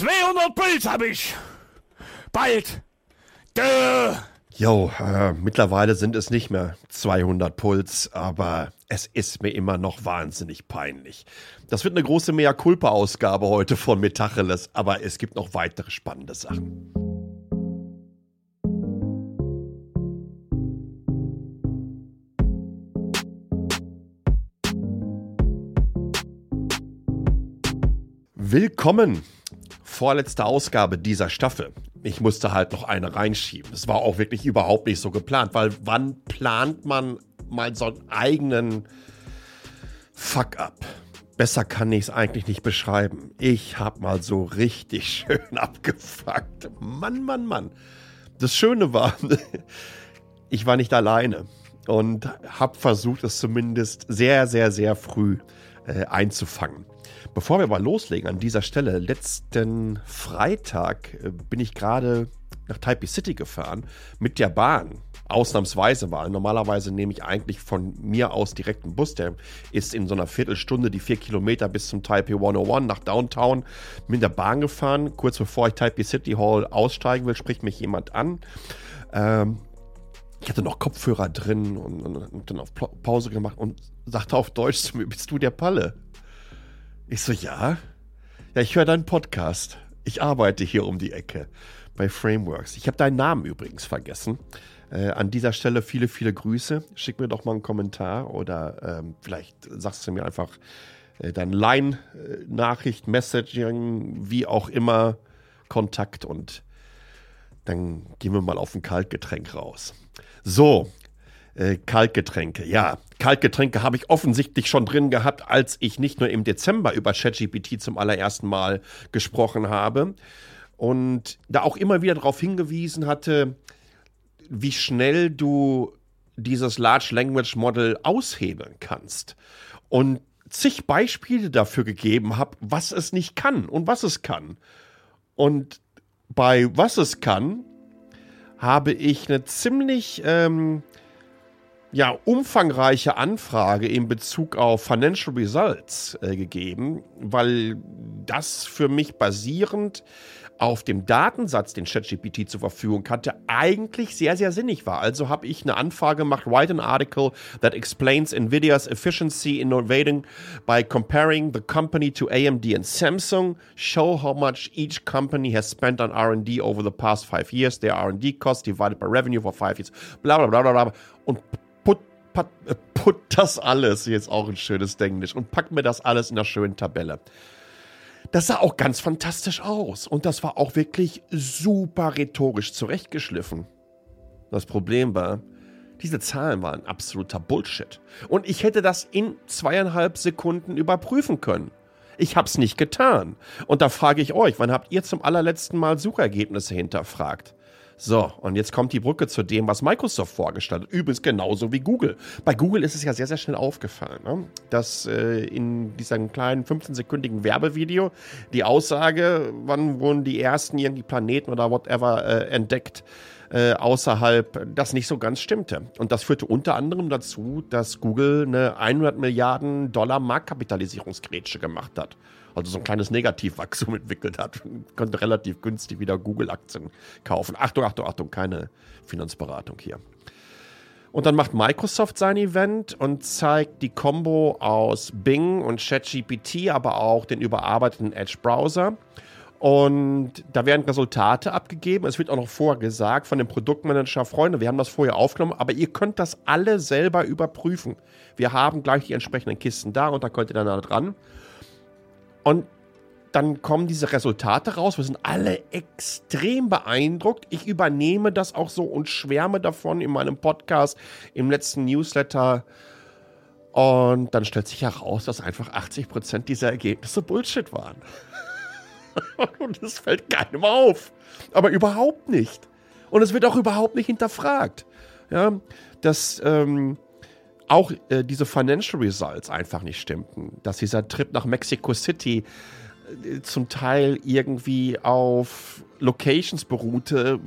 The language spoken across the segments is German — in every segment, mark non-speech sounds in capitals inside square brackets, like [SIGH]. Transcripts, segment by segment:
200 Puls hab ich. Bald. Dö. Jo, äh, mittlerweile sind es nicht mehr 200 Puls, aber es ist mir immer noch wahnsinnig peinlich. Das wird eine große Mea Culpa-Ausgabe heute von Metacheles, aber es gibt noch weitere spannende Sachen. Willkommen! Vorletzte Ausgabe dieser Staffel. Ich musste halt noch eine reinschieben. Es war auch wirklich überhaupt nicht so geplant, weil wann plant man mal so einen eigenen Fuck-up? Besser kann ich es eigentlich nicht beschreiben. Ich habe mal so richtig [LAUGHS] schön abgefuckt. Mann, Mann, Mann. Das Schöne war, [LAUGHS] ich war nicht alleine und habe versucht, es zumindest sehr, sehr, sehr früh äh, einzufangen. Bevor wir aber loslegen, an dieser Stelle, letzten Freitag äh, bin ich gerade nach Taipei City gefahren mit der Bahn. Ausnahmsweise, weil normalerweise nehme ich eigentlich von mir aus direkt einen Bus, der ist in so einer Viertelstunde die vier Kilometer bis zum Taipei 101 nach Downtown mit der Bahn gefahren. Kurz bevor ich Taipei City Hall aussteigen will, spricht mich jemand an. Ähm, ich hatte noch Kopfhörer drin und, und, und dann auf Pause gemacht und sagte auf Deutsch zu mir, bist du der Palle? Ich so, ja. Ja, ich höre deinen Podcast. Ich arbeite hier um die Ecke bei Frameworks. Ich habe deinen Namen übrigens vergessen. Äh, an dieser Stelle viele, viele Grüße. Schick mir doch mal einen Kommentar oder ähm, vielleicht sagst du mir einfach äh, deine Line-Nachricht, Messaging, wie auch immer, Kontakt und dann gehen wir mal auf ein Kaltgetränk raus. So, äh, Kaltgetränke. Ja, Kaltgetränke habe ich offensichtlich schon drin gehabt, als ich nicht nur im Dezember über ChatGPT zum allerersten Mal gesprochen habe und da auch immer wieder darauf hingewiesen hatte, wie schnell du dieses Large Language Model aushebeln kannst. Und zig Beispiele dafür gegeben habe, was es nicht kann und was es kann. Und bei was es kann, habe ich eine ziemlich ähm, ja, umfangreiche Anfrage in Bezug auf Financial Results äh, gegeben, weil das für mich basierend auf dem Datensatz, den ChatGPT zur Verfügung hatte, eigentlich sehr, sehr sinnig war. Also habe ich eine Anfrage gemacht, write an article that explains NVIDIA's efficiency innovating by comparing the company to AMD and Samsung, show how much each company has spent on R&D over the past five years, their R&D cost divided by revenue for five years, bla bla bla bla bla. Und äh, put das alles, jetzt auch ein schönes Englisch, und packt mir das alles in einer schönen Tabelle. Das sah auch ganz fantastisch aus und das war auch wirklich super rhetorisch zurechtgeschliffen. Das Problem war, diese Zahlen waren absoluter Bullshit. Und ich hätte das in zweieinhalb Sekunden überprüfen können. Ich hab's nicht getan. Und da frage ich euch, wann habt ihr zum allerletzten Mal Suchergebnisse hinterfragt? So, und jetzt kommt die Brücke zu dem, was Microsoft vorgestellt hat. Übrigens genauso wie Google. Bei Google ist es ja sehr, sehr schnell aufgefallen, ne? dass äh, in diesem kleinen 15-sekündigen Werbevideo die Aussage, wann wurden die ersten irgendwie Planeten oder whatever äh, entdeckt, äh, außerhalb, das nicht so ganz stimmte. Und das führte unter anderem dazu, dass Google eine 100 Milliarden Dollar Marktkapitalisierungsgrätsche gemacht hat also so ein kleines Negativwachstum [LAUGHS] entwickelt hat, konnte relativ günstig wieder Google-Aktien kaufen. Achtung, Achtung, Achtung, keine Finanzberatung hier. Und dann macht Microsoft sein Event und zeigt die Combo aus Bing und ChatGPT, aber auch den überarbeiteten Edge-Browser. Und da werden Resultate abgegeben. Es wird auch noch vorher gesagt von dem Produktmanager, Freunde, wir haben das vorher aufgenommen, aber ihr könnt das alle selber überprüfen. Wir haben gleich die entsprechenden Kisten da und da könnt ihr dann da dran. Und dann kommen diese Resultate raus. Wir sind alle extrem beeindruckt. Ich übernehme das auch so und schwärme davon in meinem Podcast, im letzten Newsletter. Und dann stellt sich heraus, dass einfach 80% dieser Ergebnisse Bullshit waren. [LAUGHS] und es fällt keinem auf. Aber überhaupt nicht. Und es wird auch überhaupt nicht hinterfragt. Ja, dass ähm, auch äh, diese Financial Results einfach nicht stimmten. Dass dieser Trip nach Mexico City äh, zum Teil irgendwie auf Locations beruhte,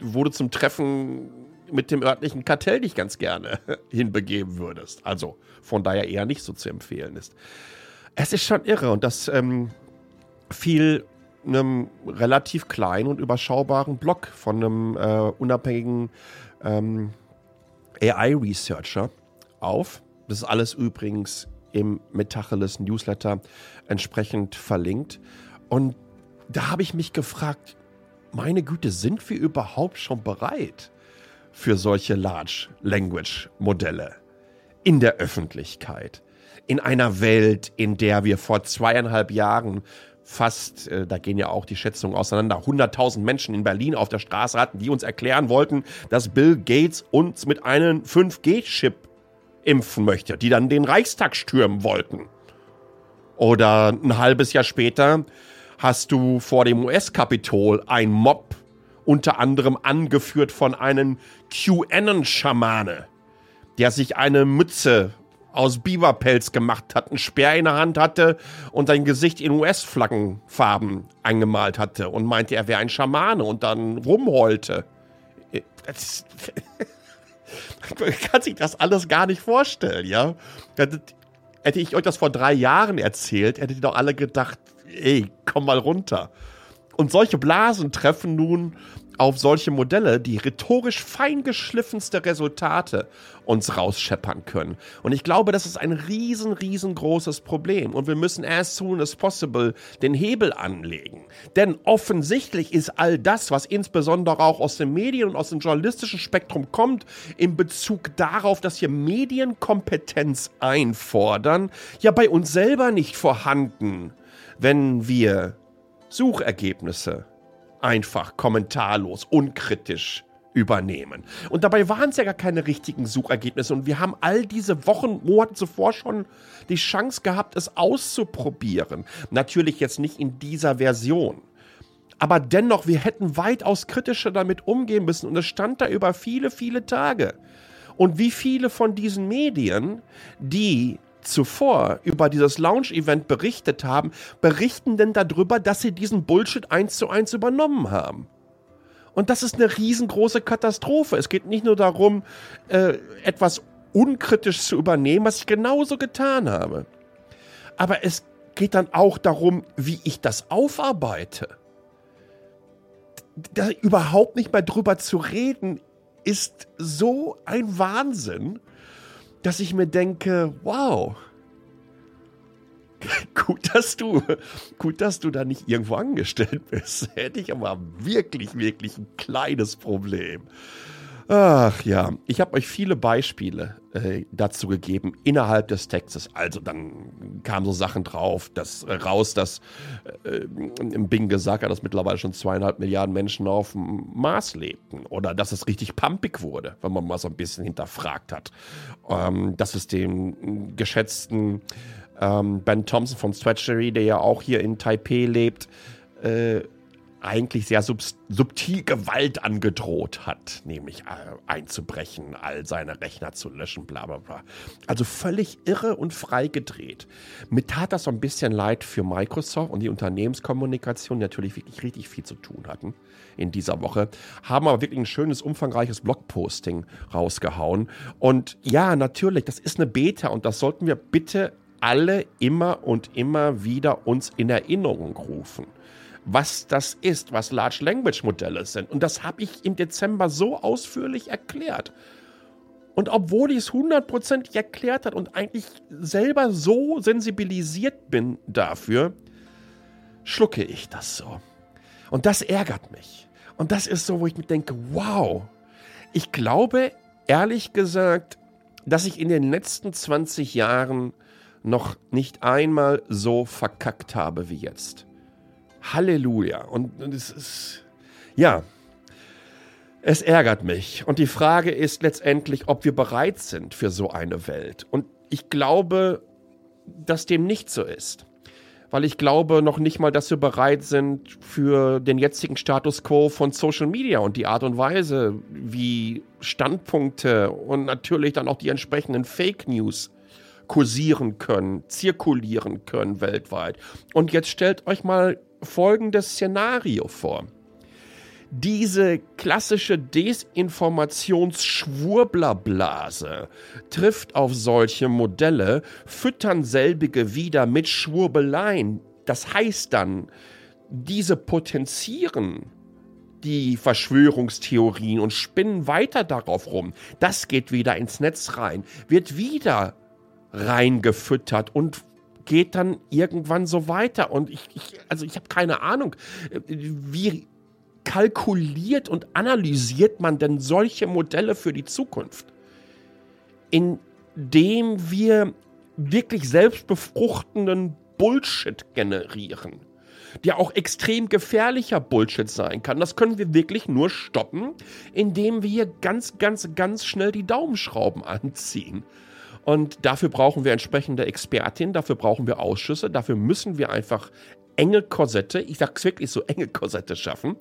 wo du zum Treffen mit dem örtlichen Kartell dich ganz gerne [LAUGHS] hinbegeben würdest. Also von daher eher nicht so zu empfehlen ist. Es ist schon irre und das ähm, fiel einem relativ kleinen und überschaubaren Blog von einem äh, unabhängigen ähm, AI-Researcher auf. Das ist alles übrigens im Metacheles Newsletter entsprechend verlinkt. Und da habe ich mich gefragt, meine Güte, sind wir überhaupt schon bereit für solche Large Language Modelle in der Öffentlichkeit? In einer Welt, in der wir vor zweieinhalb Jahren fast, äh, da gehen ja auch die Schätzungen auseinander, 100.000 Menschen in Berlin auf der Straße hatten, die uns erklären wollten, dass Bill Gates uns mit einem 5G-Chip impfen möchte, die dann den Reichstag stürmen wollten. Oder ein halbes Jahr später hast du vor dem US-Kapitol ein Mob, unter anderem angeführt von einem QAnon-Schamane, der sich eine Mütze aus Biberpelz gemacht hat, einen Speer in der Hand hatte und sein Gesicht in US-Flaggenfarben angemalt hatte und meinte, er wäre ein Schamane und dann rumheulte. Das, [LAUGHS] man kann sich das alles gar nicht vorstellen, ja. Hätte ich euch das vor drei Jahren erzählt, hättet ihr doch alle gedacht, ey, komm mal runter. Und solche Blasen treffen nun auf solche Modelle, die rhetorisch feingeschliffenste Resultate uns rausscheppern können. Und ich glaube, das ist ein riesen, riesengroßes Problem. Und wir müssen as soon as possible den Hebel anlegen. Denn offensichtlich ist all das, was insbesondere auch aus den Medien und aus dem journalistischen Spektrum kommt, in Bezug darauf, dass wir Medienkompetenz einfordern, ja bei uns selber nicht vorhanden, wenn wir Suchergebnisse einfach kommentarlos, unkritisch übernehmen. Und dabei waren es ja gar keine richtigen Suchergebnisse. Und wir haben all diese Wochen, Monate zuvor schon die Chance gehabt, es auszuprobieren. Natürlich jetzt nicht in dieser Version. Aber dennoch, wir hätten weitaus kritischer damit umgehen müssen. Und es stand da über viele, viele Tage. Und wie viele von diesen Medien, die zuvor über dieses Launch-Event berichtet haben, berichten denn darüber, dass sie diesen Bullshit eins zu eins übernommen haben. Und das ist eine riesengroße Katastrophe. Es geht nicht nur darum, äh, etwas unkritisch zu übernehmen, was ich genauso getan habe. Aber es geht dann auch darum, wie ich das aufarbeite. Da überhaupt nicht mehr drüber zu reden, ist so ein Wahnsinn dass ich mir denke, wow, [LAUGHS] gut, dass du, gut, dass du da nicht irgendwo angestellt bist. [LAUGHS] Hätte ich aber wirklich, wirklich ein kleines Problem. Ach ja, ich habe euch viele Beispiele äh, dazu gegeben innerhalb des Textes. Also dann kamen so Sachen drauf, dass äh, raus, dass äh, Bing gesagt hat, dass mittlerweile schon zweieinhalb Milliarden Menschen auf dem Mars lebten oder dass es richtig pumpig wurde, wenn man mal so ein bisschen hinterfragt hat. Ähm, dass es dem geschätzten ähm, Ben Thompson von Stretchery, der ja auch hier in Taipei lebt, äh, eigentlich sehr sub subtil Gewalt angedroht hat, nämlich äh, einzubrechen, all seine Rechner zu löschen, bla bla bla. Also völlig irre und frei gedreht. Mir tat das so ein bisschen leid für Microsoft und die Unternehmenskommunikation, die natürlich wirklich richtig viel zu tun hatten in dieser Woche, haben aber wirklich ein schönes, umfangreiches Blogposting rausgehauen. Und ja, natürlich, das ist eine Beta und das sollten wir bitte alle immer und immer wieder uns in Erinnerung rufen was das ist, was Large Language Modelle sind. Und das habe ich im Dezember so ausführlich erklärt. Und obwohl ich es hundertprozentig erklärt hat und eigentlich selber so sensibilisiert bin dafür, schlucke ich das so. Und das ärgert mich. Und das ist so, wo ich mir denke, wow. Ich glaube, ehrlich gesagt, dass ich in den letzten 20 Jahren noch nicht einmal so verkackt habe wie jetzt. Halleluja. Und, und es ist, ja, es ärgert mich. Und die Frage ist letztendlich, ob wir bereit sind für so eine Welt. Und ich glaube, dass dem nicht so ist. Weil ich glaube noch nicht mal, dass wir bereit sind für den jetzigen Status quo von Social Media und die Art und Weise, wie Standpunkte und natürlich dann auch die entsprechenden Fake News kursieren können, zirkulieren können weltweit. Und jetzt stellt euch mal folgendes Szenario vor. Diese klassische Desinformationsschwurblerblase trifft auf solche Modelle, füttern selbige wieder mit Schwurbeleien. Das heißt dann, diese potenzieren die Verschwörungstheorien und spinnen weiter darauf rum. Das geht wieder ins Netz rein, wird wieder reingefüttert und geht dann irgendwann so weiter. Und ich, ich also ich habe keine Ahnung, wie kalkuliert und analysiert man denn solche Modelle für die Zukunft? Indem wir wirklich selbstbefruchtenden Bullshit generieren der auch extrem gefährlicher Bullshit sein kann. Das können wir wirklich nur stoppen, indem wir hier ganz, ganz, ganz schnell die Daumenschrauben anziehen. Und dafür brauchen wir entsprechende Expertinnen, dafür brauchen wir Ausschüsse, dafür müssen wir einfach enge Korsette, ich sag's wirklich so, enge Korsette schaffen.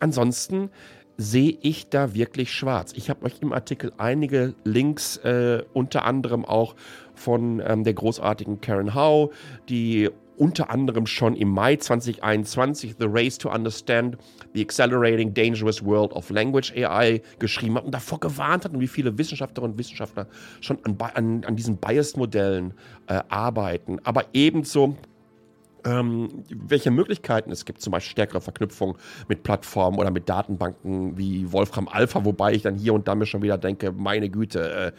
Ansonsten sehe ich da wirklich schwarz. Ich habe euch im Artikel einige Links, äh, unter anderem auch von ähm, der großartigen Karen Howe, die unter anderem schon im Mai 2021 The Race to Understand the Accelerating Dangerous World of Language AI geschrieben hat und davor gewarnt hat und wie viele Wissenschaftlerinnen und Wissenschaftler schon an, an, an diesen Biased-Modellen äh, arbeiten. Aber ebenso ähm, welche Möglichkeiten es gibt, zum Beispiel stärkere Verknüpfung mit Plattformen oder mit Datenbanken wie Wolfram Alpha, wobei ich dann hier und da mir schon wieder denke, meine Güte, äh,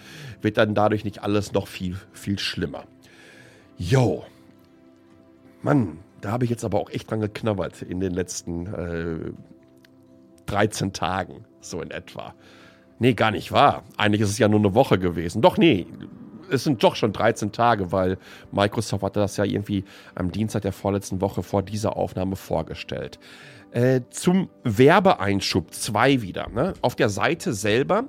wird dann dadurch nicht alles noch viel, viel schlimmer. Yo, Mann, da habe ich jetzt aber auch echt dran geknabbert in den letzten äh, 13 Tagen, so in etwa. Nee, gar nicht wahr. Eigentlich ist es ja nur eine Woche gewesen. Doch, nee, es sind doch schon 13 Tage, weil Microsoft hatte das ja irgendwie am Dienstag der vorletzten Woche vor dieser Aufnahme vorgestellt. Äh, zum Werbeeinschub 2 wieder. Ne? Auf der Seite selber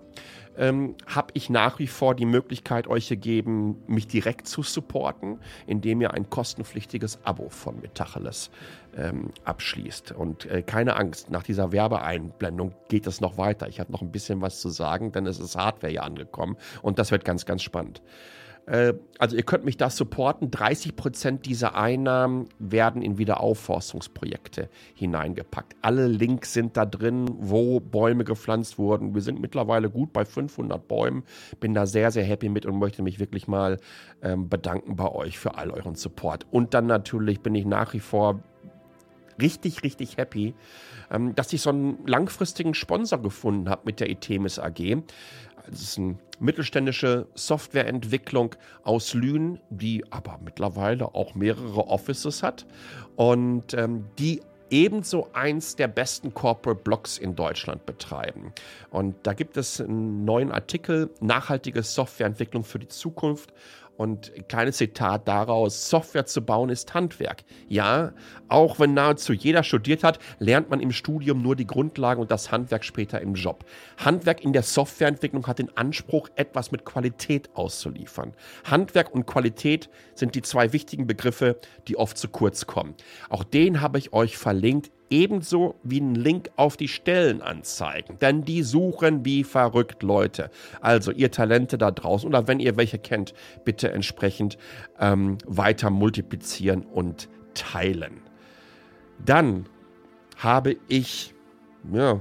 ähm, habe ich nach wie vor die Möglichkeit euch gegeben, mich direkt zu supporten, indem ihr ein kostenpflichtiges Abo von Metacheles ähm, abschließt. Und äh, keine Angst, nach dieser Werbeeinblendung geht es noch weiter. Ich habe noch ein bisschen was zu sagen, denn es ist Hardware ja angekommen und das wird ganz, ganz spannend. Äh, also ihr könnt mich da supporten. 30 Prozent dieser Einnahmen werden in Wiederaufforstungsprojekte hineingepackt. Alle Links sind da drin, wo Bäume gepflanzt wurden. Wir sind mittlerweile gut bei 500 Bäumen. Bin da sehr, sehr happy mit und möchte mich wirklich mal ähm, bedanken bei euch für all euren Support. Und dann natürlich bin ich nach wie vor richtig, richtig happy, ähm, dass ich so einen langfristigen Sponsor gefunden habe mit der Itemis AG. Es ist eine mittelständische Softwareentwicklung aus Lünen, die aber mittlerweile auch mehrere Offices hat und ähm, die ebenso eins der besten Corporate Blogs in Deutschland betreiben. Und da gibt es einen neuen Artikel, nachhaltige Softwareentwicklung für die Zukunft. Und ein kleines Zitat daraus, Software zu bauen ist Handwerk. Ja, auch wenn nahezu jeder studiert hat, lernt man im Studium nur die Grundlagen und das Handwerk später im Job. Handwerk in der Softwareentwicklung hat den Anspruch, etwas mit Qualität auszuliefern. Handwerk und Qualität sind die zwei wichtigen Begriffe, die oft zu kurz kommen. Auch den habe ich euch verlinkt ebenso wie einen Link auf die Stellenanzeigen, denn die suchen wie verrückt Leute. Also ihr Talente da draußen oder wenn ihr welche kennt, bitte entsprechend ähm, weiter multiplizieren und teilen. Dann habe ich, ja,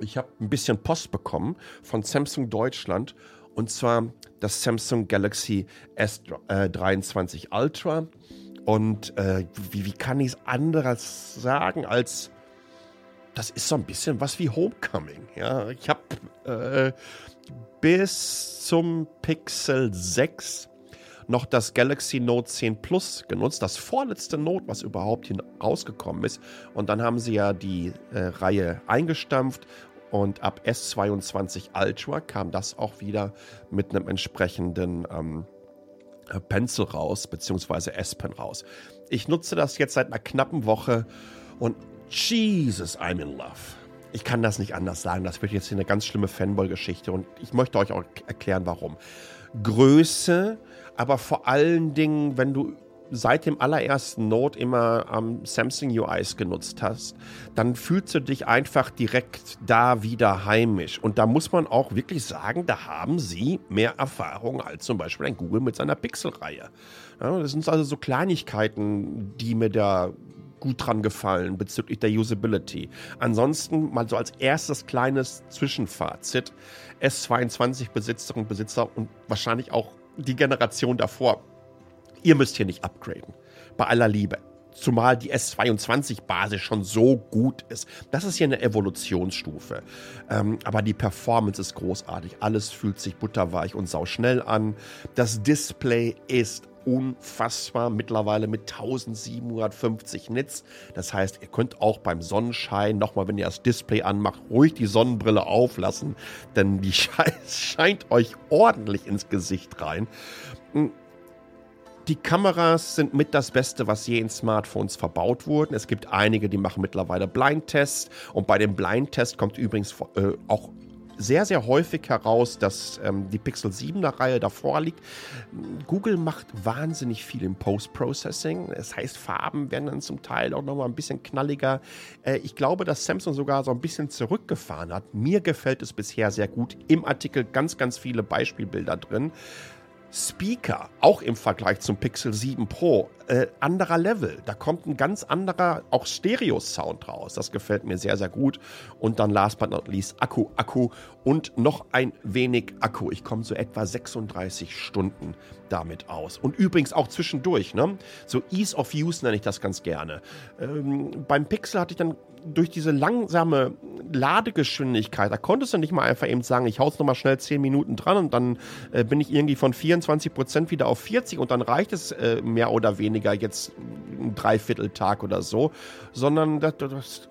ich habe ein bisschen Post bekommen von Samsung Deutschland und zwar das Samsung Galaxy S23 Ultra und äh, wie, wie kann ich es anderes sagen als das ist so ein bisschen was wie Homecoming. Ja, ich habe äh, bis zum Pixel 6 noch das Galaxy Note 10 Plus genutzt, das vorletzte Note, was überhaupt rausgekommen ist. Und dann haben sie ja die äh, Reihe eingestampft und ab S22 Ultra kam das auch wieder mit einem entsprechenden ähm, äh, Pencil raus, beziehungsweise S-Pen raus. Ich nutze das jetzt seit einer knappen Woche und Jesus, I'm in love. Ich kann das nicht anders sagen. Das wird jetzt hier eine ganz schlimme Fanboy-Geschichte und ich möchte euch auch erklären, warum. Größe, aber vor allen Dingen, wenn du seit dem allerersten Note immer ähm, Samsung UIs genutzt hast, dann fühlst du dich einfach direkt da wieder heimisch. Und da muss man auch wirklich sagen, da haben sie mehr Erfahrung als zum Beispiel ein Google mit seiner Pixel-Reihe. Ja, das sind also so Kleinigkeiten, die mir da gut dran gefallen bezüglich der Usability. Ansonsten mal so als erstes kleines Zwischenfazit. S22-Besitzerinnen und Besitzer und wahrscheinlich auch die Generation davor Ihr müsst hier nicht upgraden. Bei aller Liebe. Zumal die S22-Basis schon so gut ist. Das ist hier eine Evolutionsstufe. Ähm, aber die Performance ist großartig. Alles fühlt sich butterweich und sauschnell an. Das Display ist unfassbar. Mittlerweile mit 1750 Nits. Das heißt, ihr könnt auch beim Sonnenschein nochmal, wenn ihr das Display anmacht, ruhig die Sonnenbrille auflassen, denn die [LAUGHS] scheint euch ordentlich ins Gesicht rein. Die Kameras sind mit das Beste, was je in Smartphones verbaut wurden. Es gibt einige, die machen mittlerweile Blindtests. Und bei dem Blindtest kommt übrigens äh, auch sehr, sehr häufig heraus, dass ähm, die Pixel 7er Reihe davor liegt. Google macht wahnsinnig viel im Post-Processing. Das heißt, Farben werden dann zum Teil auch nochmal ein bisschen knalliger. Äh, ich glaube, dass Samsung sogar so ein bisschen zurückgefahren hat. Mir gefällt es bisher sehr gut. Im Artikel ganz, ganz viele Beispielbilder drin. Speaker, auch im Vergleich zum Pixel 7 Pro, äh, anderer Level. Da kommt ein ganz anderer, auch Stereo-Sound raus. Das gefällt mir sehr, sehr gut. Und dann last but not least Akku, Akku und noch ein wenig Akku. Ich komme so etwa 36 Stunden damit aus. Und übrigens auch zwischendurch, ne? So Ease of Use nenne ich das ganz gerne. Ähm, beim Pixel hatte ich dann durch diese langsame Ladegeschwindigkeit, da konntest du nicht mal einfach eben sagen, ich hau's nochmal schnell 10 Minuten dran und dann äh, bin ich irgendwie von 24% wieder auf 40 und dann reicht es äh, mehr oder weniger jetzt ein Dreivierteltag oder so, sondern das, das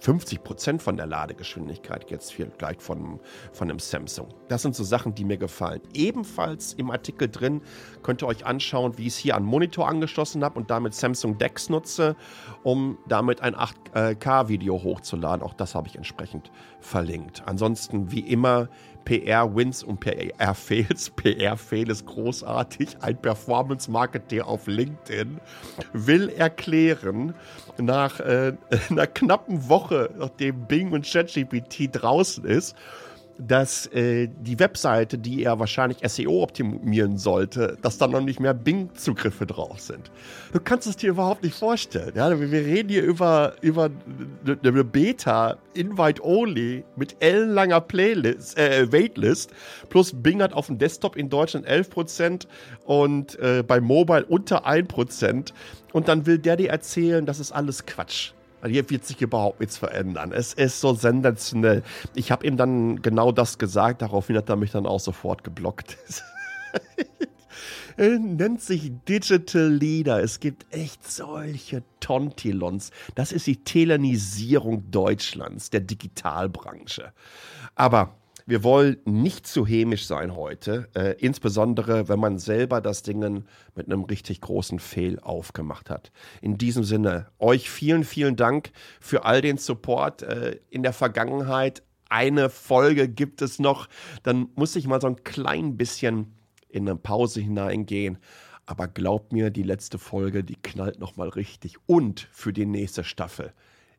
50 Prozent von der Ladegeschwindigkeit jetzt vielleicht von, von einem Samsung. Das sind so Sachen, die mir gefallen. Ebenfalls im Artikel drin könnt ihr euch anschauen, wie ich es hier an Monitor angeschlossen habe und damit Samsung Dex nutze, um damit ein 8K-Video hochzuladen. Auch das habe ich entsprechend verlinkt. Ansonsten, wie immer, PR-Wins und PR-Fails. [LAUGHS] PR-Fail ist großartig. Ein Performance-Marketer auf LinkedIn will erklären, nach äh, [LAUGHS] einer knappen Woche, nachdem Bing und ChatGPT draußen ist, dass äh, die Webseite, die er wahrscheinlich SEO optimieren sollte, dass da noch nicht mehr Bing-Zugriffe drauf sind. Du kannst es dir überhaupt nicht vorstellen. Ja? Wir reden hier über, über eine Beta, Invite-Only, mit ellenlanger Playlist, äh, Waitlist, plus Bing hat auf dem Desktop in Deutschland 11% und äh, bei Mobile unter 1%. Und dann will der dir erzählen, das ist alles Quatsch. Also hier wird sich überhaupt nichts verändern. Es ist so sensationell. Ich habe ihm dann genau das gesagt, daraufhin hat er mich dann auch sofort geblockt. [LAUGHS] Nennt sich Digital Leader. Es gibt echt solche Tontilons. Das ist die Telenisierung Deutschlands, der Digitalbranche. Aber wir wollen nicht zu hämisch sein heute, äh, insbesondere wenn man selber das Ding mit einem richtig großen Fehl aufgemacht hat. In diesem Sinne, euch vielen, vielen Dank für all den Support äh, in der Vergangenheit. Eine Folge gibt es noch, dann muss ich mal so ein klein bisschen in eine Pause hineingehen. Aber glaubt mir, die letzte Folge, die knallt nochmal richtig. Und für die nächste Staffel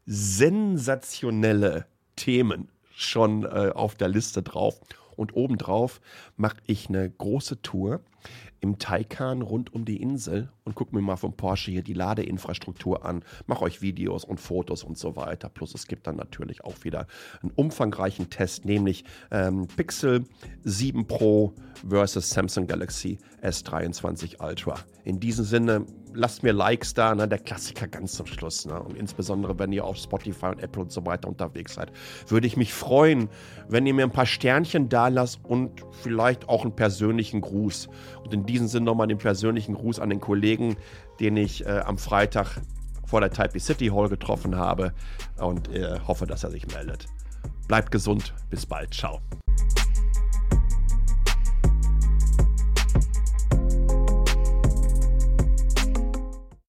sensationelle Themen schon äh, auf der Liste drauf. Und obendrauf mache ich eine große Tour im Taycan rund um die Insel und gucke mir mal vom Porsche hier die Ladeinfrastruktur an, mache euch Videos und Fotos und so weiter. Plus es gibt dann natürlich auch wieder einen umfangreichen Test, nämlich ähm, Pixel 7 Pro versus Samsung Galaxy S23 Ultra. In diesem Sinne, lasst mir Likes da, ne? der Klassiker ganz zum Schluss. Ne? Und insbesondere, wenn ihr auf Spotify und Apple und so weiter unterwegs seid, würde ich mich freuen, wenn ihr mir ein paar Sternchen da lasst und vielleicht auch einen persönlichen Gruß. Und in diesem Sinne nochmal den persönlichen Gruß an den Kollegen, den ich äh, am Freitag vor der Taipei City Hall getroffen habe und äh, hoffe, dass er sich meldet. Bleibt gesund, bis bald, ciao.